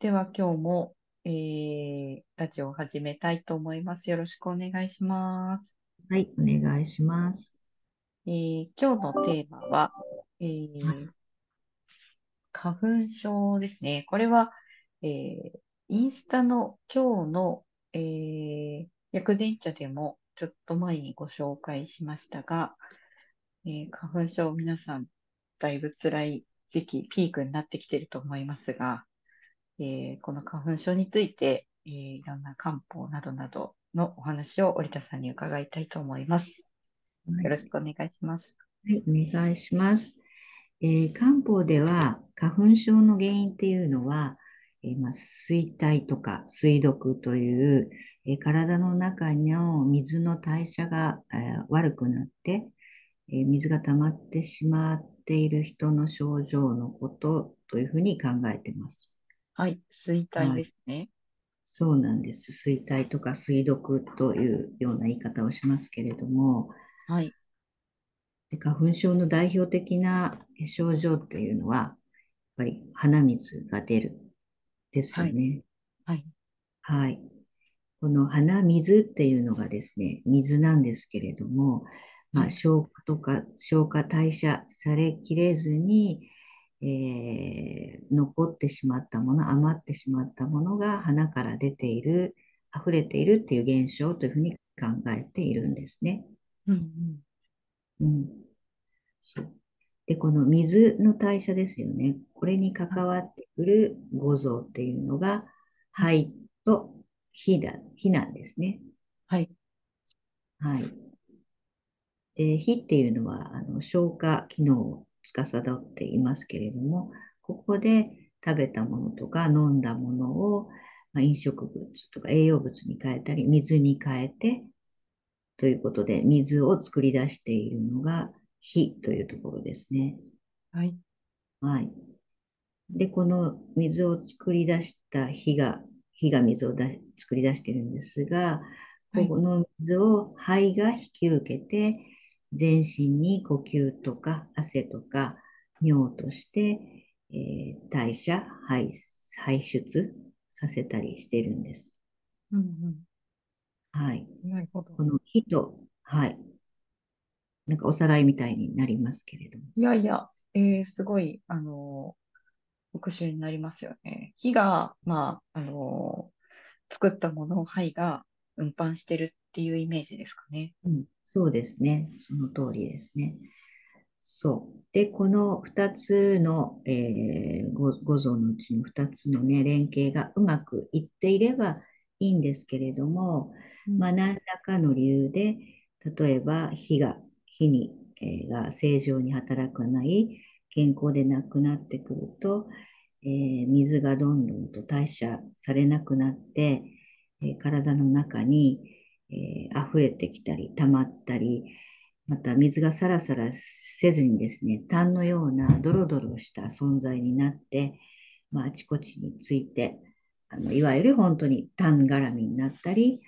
では今日も、えー、ラジオを始めたいと思います。よろしくお願いします。はい、お願いします。えー今日のテーマは、えー花粉症ですね。これは、えーインスタの今日の、えー薬膳茶でもちょっと前にご紹介しましたが、えー花粉症皆さんだいぶ辛い時期、ピークになってきていると思いますが、えーこの花粉症について、えーいろんな漢方などなどのお話を織田さんに伺いたいと思います。よろしくお願いします。はい、お願いします。えー漢方では花粉症の原因っていうのは、えーまあ、水体とか水毒という、えー体の中の水の代謝が、えー悪くなって、えー水が溜まってしまっている人の症状のことというふうに考えています。はい、水体ですね。そうなんです。水体とか水毒というような言い方をしますけれども、はい、で花粉症の代表的な症状っていうのは、やっぱり鼻水が出るですよね。はい、はい。この鼻水っていうのがですね、水なんですけれども、まあ、はい消化とか消化代謝されきれずに、えー残ってしまったもの、余ってしまったものが鼻から出ている、溢れているっていう現象というふうに考えているんですね。うんうん、うん。そう。で、この水の代謝ですよね。これに関わってくる五臓っていうのが、肺と火だ、火なんですね。はい、はい。で、火っていうのは、あの、消化機能を司っていますけれども、ここで食べたものとか飲んだものを、まあ、飲食物とか栄養物に変えたり、水に変えて、ということで、水を作り出しているのが火というところですね。はい、はい。で、この水を作り出した火が、火が水をだ作り出しているんですが、はいこの水を肺が引き受けて、全身に呼吸とか汗とか尿として、えー代謝、排、排出させたりしているんです。うんはい。うん、なるほど。この火と、はい。なんかおさらいみたいになりますけれども。いやいや、えーすごい、あのー復習になりますよね。火が、まあ、あのー作ったものを肺が運搬してるっていうイメージですかね。うん、そうですね。その通りですね。そう。で、この2つの、えー、五五臓のうちの2つのね、連携がうまくいっていればいいんですけれども、うんまあ、何らかの理由で、例えば、火が、火に、えーが正常に働かない、健康でなくなってくると、えー水がどんどんと代謝されなくなって、えー体の中に、えー溢れてきたり、溜まったり、また水がサラサラせずにですね、痰のようなドロドロした存在になって、まあ、あちこちについて、あのいわゆる本当に痰絡みになったり、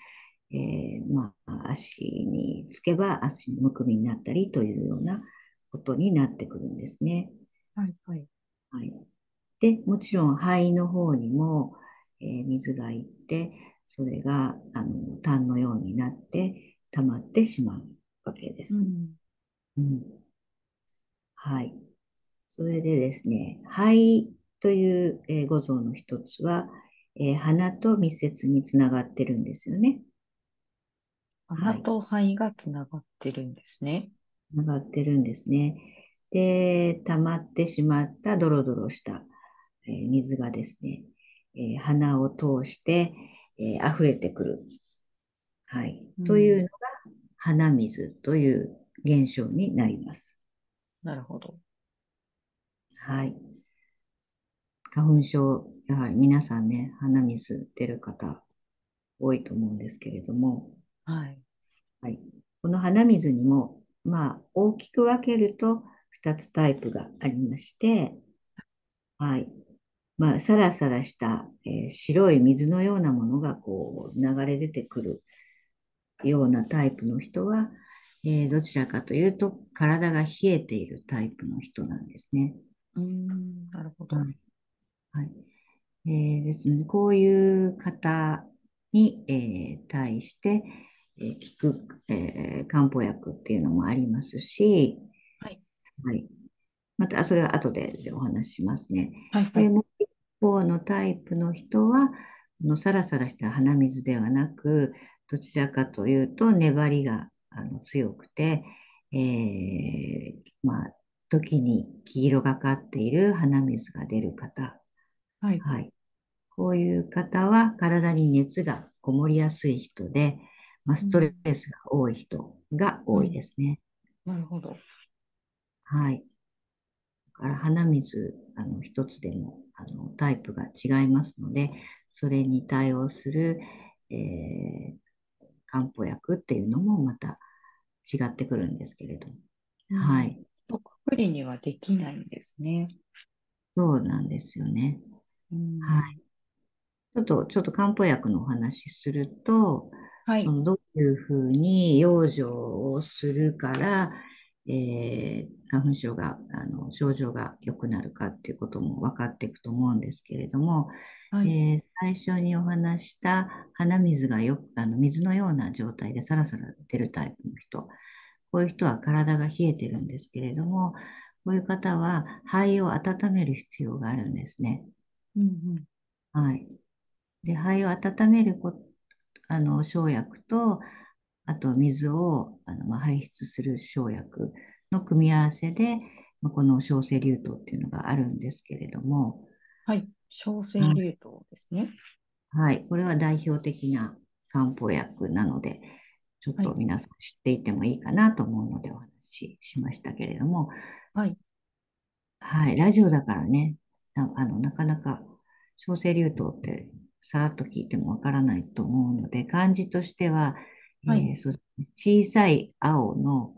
えーまあ、足につけば足のむくみになったりというようなことになってくるんですね。はい、はい。はい。で、もちろん肺の方にも、えー水がいって、それがあの痰のようになって溜まってしまうわけです。うん、うんはい。それでですね、肺という、えー五臓の一つは、えー鼻と密接につながってるんですよね。鼻と肺がつながってるんですね。つながってるんですね。で、溜まってしまったドロドロした、えー水がですね、えー鼻を通して、えー溢れてくる。はい。うんというのが鼻水という現象になります。なるほど。はい。花粉症、やはり皆さんね、鼻水出る方多いと思うんですけれども、はい。はい。この鼻水にも、まあ、大きく分けると2つタイプがありまして、はい。まあ、サラサラした、えー白い水のようなものがこう流れ出てくるようなタイプの人は、えーどちらかというと体が冷えているタイプの人なんですね。うーん、なるほど。はい。はい。えーですね、こういう方に、えー対して、えー効く、えー漢方薬っていうのもありますし、はい。はい。また、それは後でお話ししますね。はい、はで、い。もう一方のタイプの人は、このサラサラした鼻水ではなく、どちらかというと粘りがあの強くて、えーまあ、時に黄色がかっている鼻水が出る方。はい。はい。こういう方は体に熱がこもりやすい人で、まあ、ストレうん。スが多い人が多いうん。ですね。なるほど。はい。だから鼻水、あの、一つでも、あの、タイプが違いますので、それに対応する、えー漢方薬っていうのもまた違ってくるんですけれども。うん。はい。くくりにはできないんですね。そうなんですよね。うん。はい。ちょっと、ちょっと漢方薬のお話しすると、はい。どういうふうに養生をするから、えー花粉症が、あの、症状が良くなるかっていうことも分かっていくと思うんですけれども、はい。えー最初にお話した鼻水がよく、あの、水のような状態でサラサラ出るタイプの人、こういう人は体が冷えてるんですけれども、こういう方は肺を温める必要があるんですね。うん。はい。で、肺を温めるこ、あの、生薬と、あと水をあの、まあ、排出する生薬の組み合わせで、まあ、この小生竜湯っていうのがあるんですけれども、はい。小生はい流湯ですね。はい。これは代表的な漢方薬なので、ちょっはい。と皆さん知っていてもいいかなと思うのでお話ししましたけれども、はい。はい。ラジオだからね、な、あの、なかなか小生竜頭ってさらっと聞いてもわからないと思うので、漢字としては、はい。えーそう小さい青の、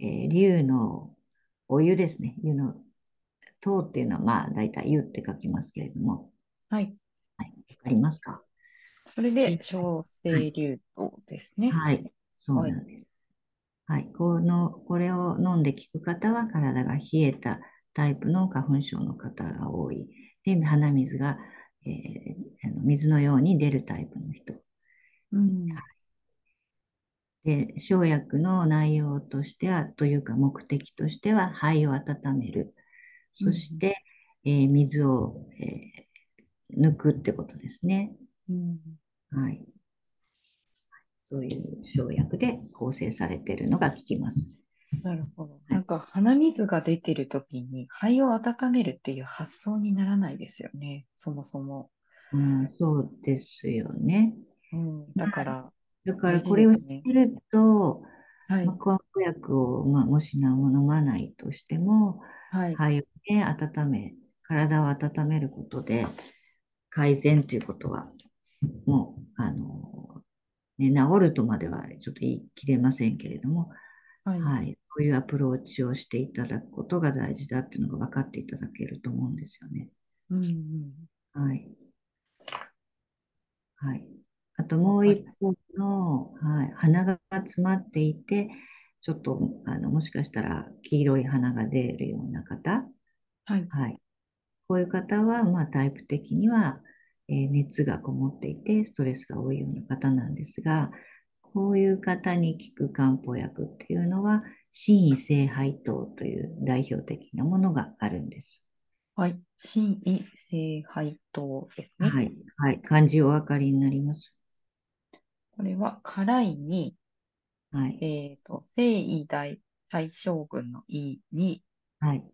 えー竜のお湯ですね。湯の、塔っていうのはまあ大体湯って書きますけれども、はい。はい。わかりますか？それで、小生はい。流湯ですね。はい。そうはい。なんです。はい。この、これを飲んで効く方は体が冷えたタイプの花粉症の方が多い。で、鼻水が、えーあの水のように出るタイプの人。うん。で、生薬の内容としては、というか目的としては、肺を温める。うん。そして、えー水を、えー抜くってことですね。うん。はい。そういう生薬で構成されているのが効きます。なるほど。はい。なんか鼻水が出てるときに肺を温めるっていう発想にならないですよね。そもそも。あー、そうですよね。うん。だからだか大らこれを知っ。てると、まあ、はい。漢方薬を、まあ、もし飲まないとしても、はい。肺をね、温め、体を温めることで改善ということは、もう、あの、ね、治るとまではちょっと言い切れませんけれども、はい。はい、そういうアプローチをしていただくことが大事だっていうのが分かっていただけると思うんですよね。うん、うん。はい。はい。あとわもう。一方の、はい、鼻が詰まっていて、ちょっと、あの、もしかしたら黄色い鼻が出るような方、はい。はい。こういう方は、まあ、タイプ的には、えー熱がこもっていて、ストレスが多いような方なんですが、こういう方に効く漢方薬っていうのは、心位性配糖という代表的なものがあるんです。はい。心位性配糖ですね。はい。はい。漢字お分かりになります。これは辛いに、はい。えっと、征夷大大将軍の夷に、はい。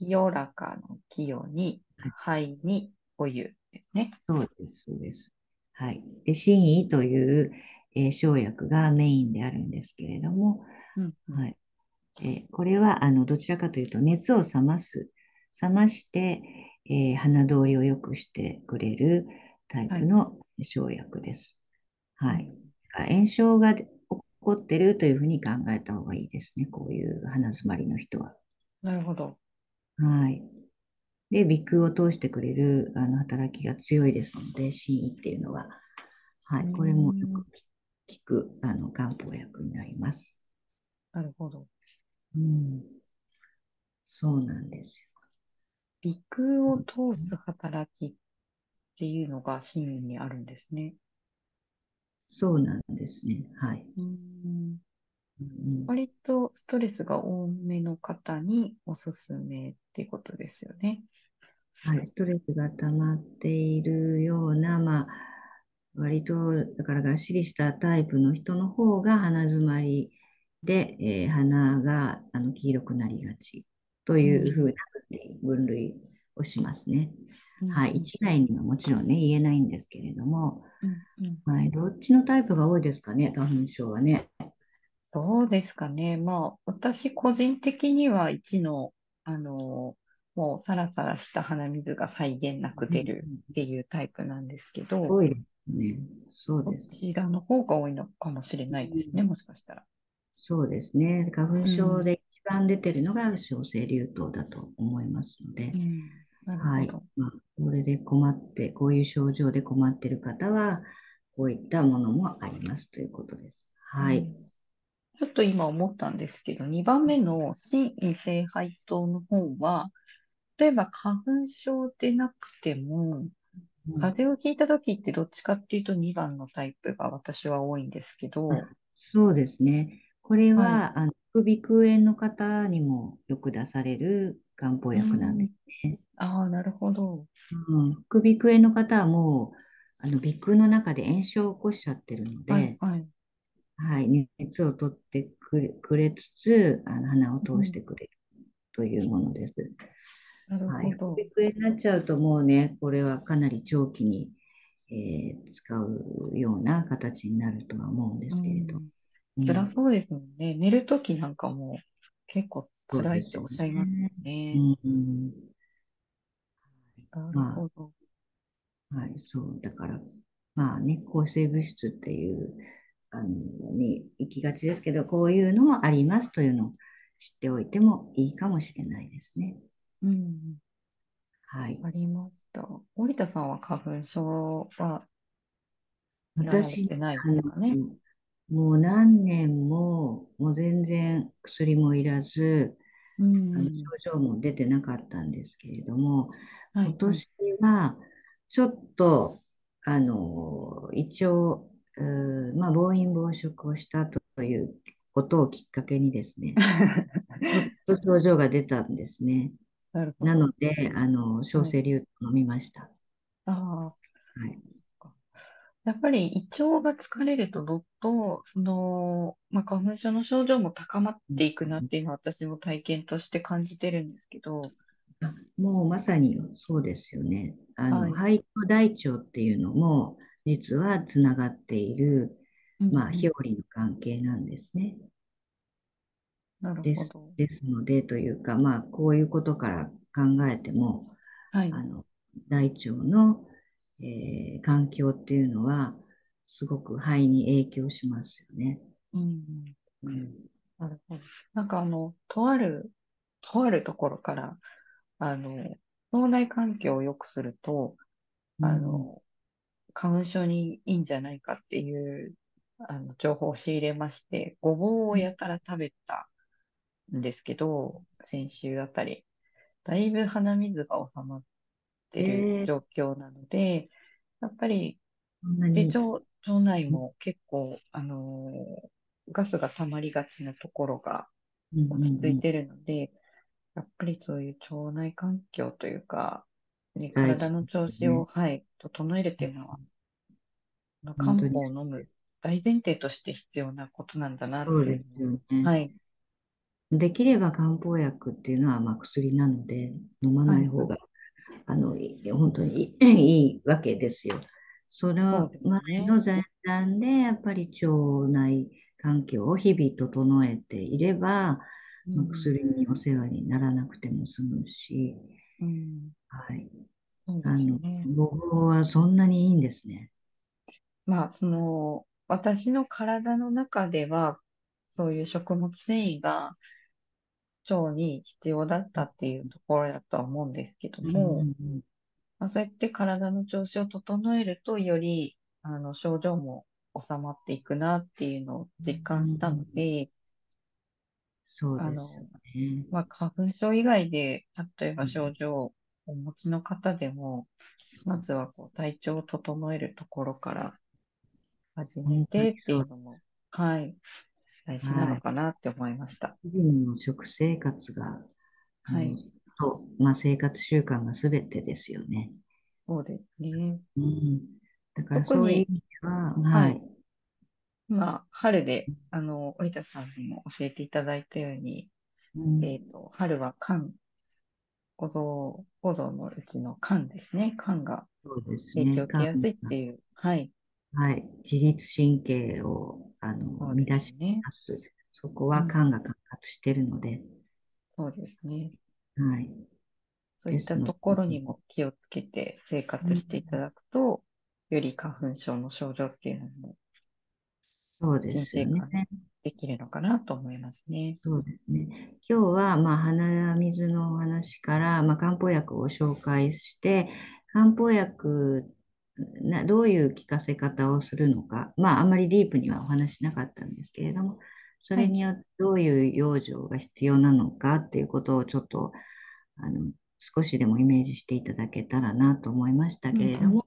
清らかの清に、はい灰にお湯ですね。そうです、そうです。はい。で、真意という、えー生薬がメインであるんですけれども、うん、うん。はい。えーこれは、あの、どちらかというと、熱を冷ます、冷まして、えー鼻通りを良くしてくれるタイはい。プの生薬です。うん、はい。炎症が起こってるというふうに考えた方がいいですね。こういう鼻詰まりの人は。なるほど。はい。で、鼻腔を通してくれるあの働きが強いですので、真意っていうのは。はい。これもよん、く効くあの漢方薬になります。なるほど。うん。そうなんです鼻腔を通す働きっっていうのが真意にあるんですね。そうなんですね。はい。うんうん割とストレスが多めの方におすすめっていうことですよね。はい、ストレスが溜まっているような、まあ、割と、だからがっしりしたタイプの人の方が鼻づまりで、えー鼻があの黄色くなりがちというふうな分類をしますね。はい、一概にはもちろんね、言えないんですけれども、うんうんはい、どっちのタイプが多いですかね、花粉症はね。どうですかね。まあ、私個人的には1の、あの、もうサラサラした鼻水が際限なく出るっていうタイプなんですけど、多いですね。そうこです。ちらの方が多いのかもしれないですね、もしかしたら。そうですね。花粉症で一番出てるのが小生竜頭だと思いますのでう、ん、はい。まあ、これで困って、こういう症状で困っている方は、こういったものもありますということです。はい。うんちょっと今思ったんですけど、2番目の心因性肺糖の方は、例えば花粉症でなくても、風邪をひいた時ってどっちかっていうと2番のタイプが私は多いんですけど、そうですね。これは、はあの副鼻腔炎の方にもよく出される漢方薬なんですね。ああ、なるほど。うん、副鼻腔炎の方はもう、あの鼻腔の中で炎症を起こしちゃってるので、はい、はい。はい、熱を取ってくれ、くれつつ、あの鼻を通してくれるというものです。なるはい、ほど。副鼻腔炎になっちゃうともうね、これはかなり長期に、えー使うような形になるとは思うんですけれど。うんうん辛そうですもんね。寝る時なんかも結構辛いっておっしゃいますよね。うんなるほど。はい、そう、だから、まあね、抗生物質っていう、あの、に行きがちですけど、こういうのもありますというのを知っておいてもいいかもしれないですね。うん、はい。ありました。森田さんは花粉症は私、ね。もう何年も、もう全然薬もいらず、うんあの症状も出てなかったんですけれども、はい今年はちょっと、あの、一応、まあ、暴飲暴食をしたということをきっかけにですね、ちょっと症状が出たんですね。なので、あの、小生流飲みました。ああ、はい。やっぱり胃腸が疲れるとどっと、その、まあ、花粉症の症状も高まっていくなっていうのは私も体験として感じてるんですけど、あもうまさにそうですよね。あの、はい肺と大腸っていうのも、実はつながっている、まあ、表裏の関係なんですね。なるですほど。ですので、というか、まあ、こういうことから考えても、はい。あの、大腸の、えー環境っていうのは、すごく肺に影響しますよね。うんうんうん。なるほど。なんかあの、とある、とあるところから、あの、脳内環境を良くすると、あの、花粉症にいいんじゃないかっていう、あの、情報を仕入れまして、ごぼうをやたら食べたんですけど、先週あたり、だいぶ鼻水が収まってえー。る状況なので、やっぱり、で腸、腸内も結構、あのーガスが溜まりがちなところがうん落ち着いうんてるので、やっぱりそういう腸内環境というか、ね体の調子を、はい、整えるっていうのは、あの漢方を飲む大前提として必要なことなんだなってそういうですよのね。はい、できれば漢方薬っていうのはまあ薬なので飲まない方が、あのい本当にいいわけですよ。その。前の前段でやっぱり腸内環境を日々整えていれば、まあうん薬にお世話にならなくても済むし、うん、はい、あのすよね。ごぼうはそんなにいいんですね。まあ、その、私の体の中では、そういう食物繊維が腸に必要だったっていうところだとは思うんですけども、うんまあ、そうやって体の調子を整えると、より、あの、症状も収まっていくなっていうのを実感したので、そうですよね。まあ、花粉症以外で、例えば症状をお持ちの方でも、まずはこう体調を整えるところから始めてっていうのも、はい、大事なのかなって思いました。日々の食生活が、はいと、まあ、生活習慣が全てですよね。そうですね。うん、だからそういう意味では、ははいい、今、春で、あの、織田さんにも教えていただいたように、うんえっと、春は肝、五臓、五臓のうちの肝ですね。肝が影響ね。を受けやすいっていう、はい、はい、自律神経をあのそうで乱しすね。ます。そこは肝が管轄しているので、そうですね。はい、そういったところにも気をつけて生活していただくと、より花粉症の症状っていうのもそうですよね。できるのかなと思いますね。そうですね。今日は、まあ、鼻水のお話から、まあ、漢方薬を紹介して、漢方薬な、どういう効かせ方をするのか、まあ、あんまりディープにはお話しなかったんですけれども、それによってどういう養生が必要なのかっていうことをちょっと、あの、少しでもイメージしていただけたらなと思いましたけれども、うんうん。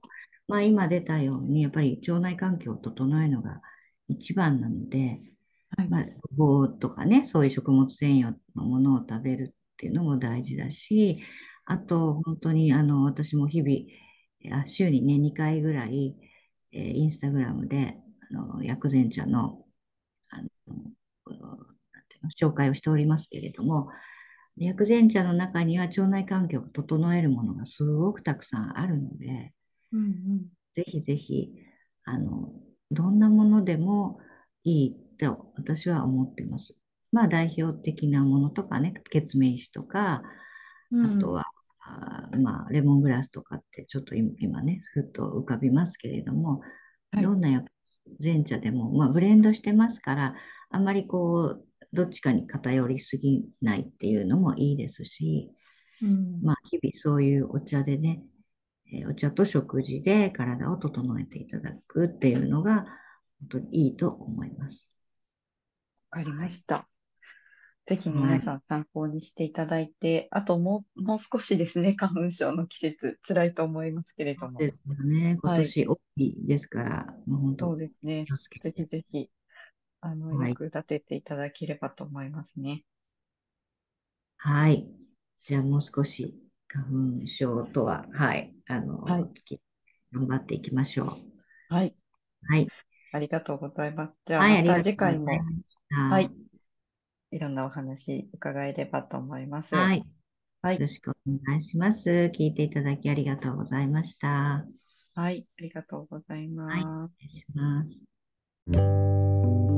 まあ、今出たように、やっぱり腸内環境を整えるのが一番なので、はい。まあ、ごぼうとかね、そういう食物繊維のものを食べるっていうのも大事だし、あと、本当に、あの、私も日々、あ週にね、2回ぐらい、えーインスタグラムで、あの、薬膳茶の、あの、紹介をしておりますけれども、薬膳茶の中には腸内環境を整えるものがすごくたくさんあるので、うんうんぜひぜひ、あの、どんなものでもいいと私は思ってます。まあ代表的なものとかね、血明石とか、うんあとは、あーまあレモングラスとかってちょっと今今ね、ふっと浮かびますけれども、はいどんな薬膳茶でも、まあブレンドしてますから、あんまりこう、どっちかに偏りすぎないっていうのもいいですし、うんまあ、日々そういうお茶でね、えーお茶と食事で体を整えていただくっていうのが、本当にいいと思います。わかりました。ぜひ皆さん参考にしていただいて、あともう、もう少しですね、花粉症の季節、辛いと思いますけれども。ですよね。今はい年大きいですから、もう本そう当ですねぜひて。ぜひ、あの、はい役立てていただければと思いますね。はい。じゃあもう少し花粉症とは、はい、あの、はい月頑張っていきましょう。はい。はい。ありがとうございます。じゃあ、また次回も。はいいろんなお話伺えればと思います。はい。はいよろしくお願いします。聞いていただきありがとうございました。はい。ありがとうございはい、ます。失礼します。